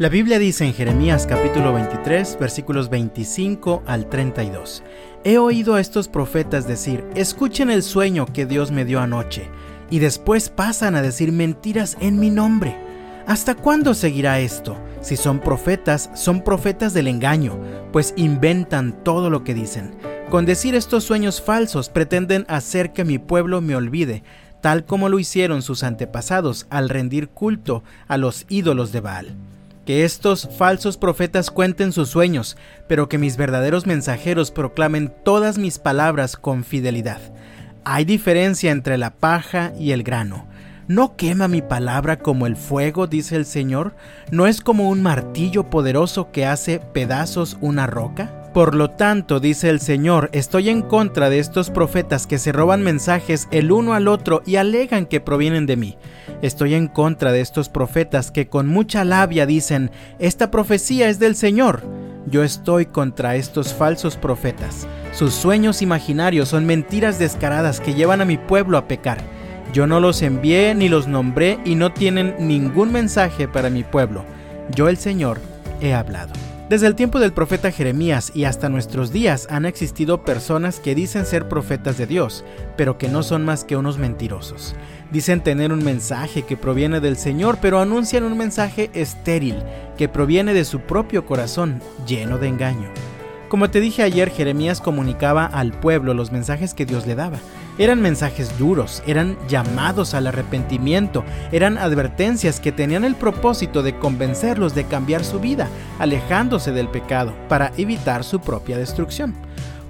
La Biblia dice en Jeremías capítulo 23 versículos 25 al 32, He oído a estos profetas decir, escuchen el sueño que Dios me dio anoche, y después pasan a decir mentiras en mi nombre. ¿Hasta cuándo seguirá esto? Si son profetas, son profetas del engaño, pues inventan todo lo que dicen. Con decir estos sueños falsos pretenden hacer que mi pueblo me olvide, tal como lo hicieron sus antepasados al rendir culto a los ídolos de Baal que estos falsos profetas cuenten sus sueños, pero que mis verdaderos mensajeros proclamen todas mis palabras con fidelidad. Hay diferencia entre la paja y el grano. ¿No quema mi palabra como el fuego, dice el Señor? ¿No es como un martillo poderoso que hace pedazos una roca? Por lo tanto, dice el Señor, estoy en contra de estos profetas que se roban mensajes el uno al otro y alegan que provienen de mí. Estoy en contra de estos profetas que con mucha labia dicen, esta profecía es del Señor. Yo estoy contra estos falsos profetas. Sus sueños imaginarios son mentiras descaradas que llevan a mi pueblo a pecar. Yo no los envié ni los nombré y no tienen ningún mensaje para mi pueblo. Yo el Señor he hablado. Desde el tiempo del profeta Jeremías y hasta nuestros días han existido personas que dicen ser profetas de Dios, pero que no son más que unos mentirosos. Dicen tener un mensaje que proviene del Señor, pero anuncian un mensaje estéril que proviene de su propio corazón, lleno de engaño. Como te dije ayer, Jeremías comunicaba al pueblo los mensajes que Dios le daba. Eran mensajes duros, eran llamados al arrepentimiento, eran advertencias que tenían el propósito de convencerlos de cambiar su vida, alejándose del pecado, para evitar su propia destrucción.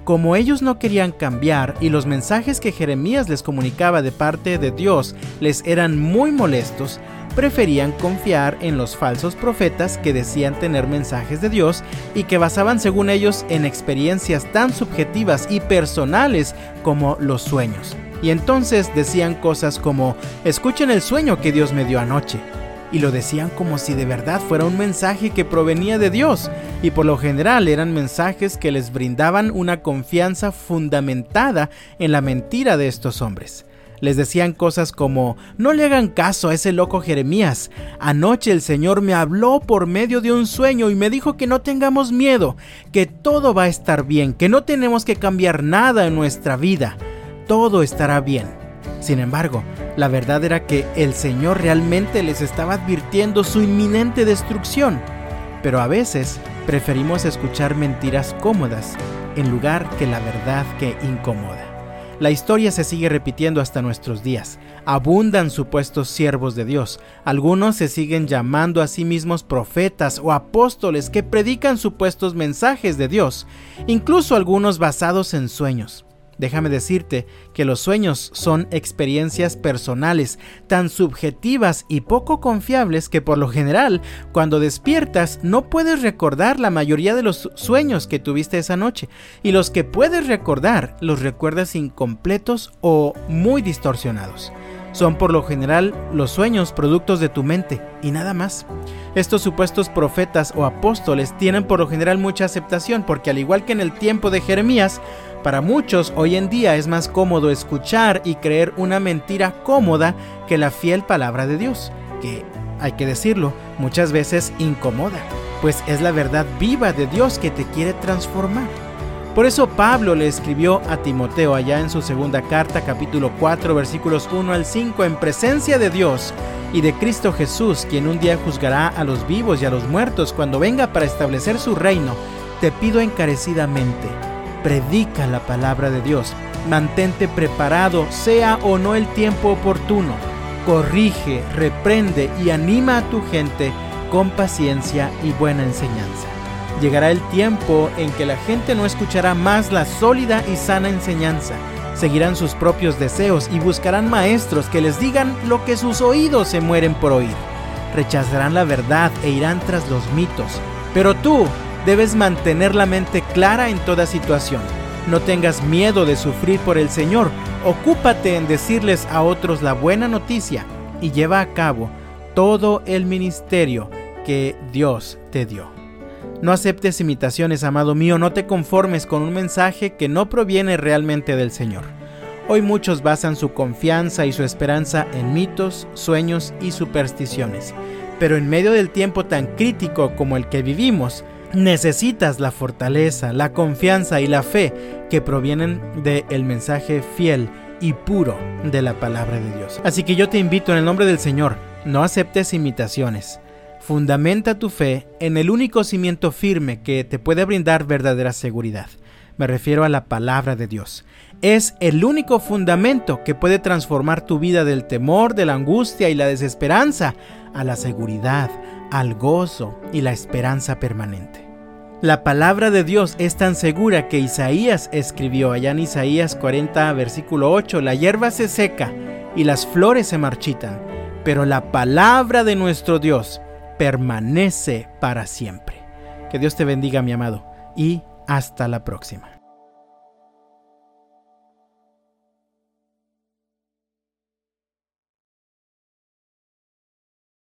Como ellos no querían cambiar y los mensajes que Jeremías les comunicaba de parte de Dios les eran muy molestos, preferían confiar en los falsos profetas que decían tener mensajes de Dios y que basaban según ellos en experiencias tan subjetivas y personales como los sueños. Y entonces decían cosas como, escuchen el sueño que Dios me dio anoche. Y lo decían como si de verdad fuera un mensaje que provenía de Dios, y por lo general eran mensajes que les brindaban una confianza fundamentada en la mentira de estos hombres. Les decían cosas como, no le hagan caso a ese loco Jeremías. Anoche el Señor me habló por medio de un sueño y me dijo que no tengamos miedo, que todo va a estar bien, que no tenemos que cambiar nada en nuestra vida. Todo estará bien. Sin embargo, la verdad era que el Señor realmente les estaba advirtiendo su inminente destrucción. Pero a veces preferimos escuchar mentiras cómodas en lugar que la verdad que incomoda. La historia se sigue repitiendo hasta nuestros días. Abundan supuestos siervos de Dios. Algunos se siguen llamando a sí mismos profetas o apóstoles que predican supuestos mensajes de Dios, incluso algunos basados en sueños. Déjame decirte que los sueños son experiencias personales, tan subjetivas y poco confiables que por lo general, cuando despiertas, no puedes recordar la mayoría de los sueños que tuviste esa noche, y los que puedes recordar los recuerdas incompletos o muy distorsionados. Son por lo general los sueños productos de tu mente y nada más. Estos supuestos profetas o apóstoles tienen por lo general mucha aceptación porque al igual que en el tiempo de Jeremías, para muchos hoy en día es más cómodo escuchar y creer una mentira cómoda que la fiel palabra de Dios, que, hay que decirlo, muchas veces incomoda, pues es la verdad viva de Dios que te quiere transformar. Por eso Pablo le escribió a Timoteo allá en su segunda carta capítulo 4 versículos 1 al 5 en presencia de Dios y de Cristo Jesús, quien un día juzgará a los vivos y a los muertos cuando venga para establecer su reino, te pido encarecidamente predica la palabra de Dios. Mantente preparado, sea o no el tiempo oportuno. Corrige, reprende y anima a tu gente con paciencia y buena enseñanza. Llegará el tiempo en que la gente no escuchará más la sólida y sana enseñanza. Seguirán sus propios deseos y buscarán maestros que les digan lo que sus oídos se mueren por oír. Rechazarán la verdad e irán tras los mitos. Pero tú, Debes mantener la mente clara en toda situación. No tengas miedo de sufrir por el Señor. Ocúpate en decirles a otros la buena noticia y lleva a cabo todo el ministerio que Dios te dio. No aceptes imitaciones, amado mío, no te conformes con un mensaje que no proviene realmente del Señor. Hoy muchos basan su confianza y su esperanza en mitos, sueños y supersticiones Pero en medio del tiempo tan crítico como el que vivimos, necesitas la fortaleza, la confianza y la fe que provienen del mensaje fiel y puro de la palabra de Dios. Así que yo te invito en el nombre del Señor, no aceptes imitaciones. Fundamenta tu fe en el único cimiento firme que te puede brindar verdadera seguridad. Me refiero a la palabra de Dios. Es el único fundamento que puede transformar tu vida del temor, de la angustia y la desesperanza a la seguridad, al gozo y la esperanza permanente. La palabra de Dios es tan segura que Isaías escribió allá en Isaías 40, versículo 8, la hierba se seca y las flores se marchitan, pero la palabra de nuestro Dios permanece para siempre. Que Dios te bendiga, mi amado, y hasta la próxima.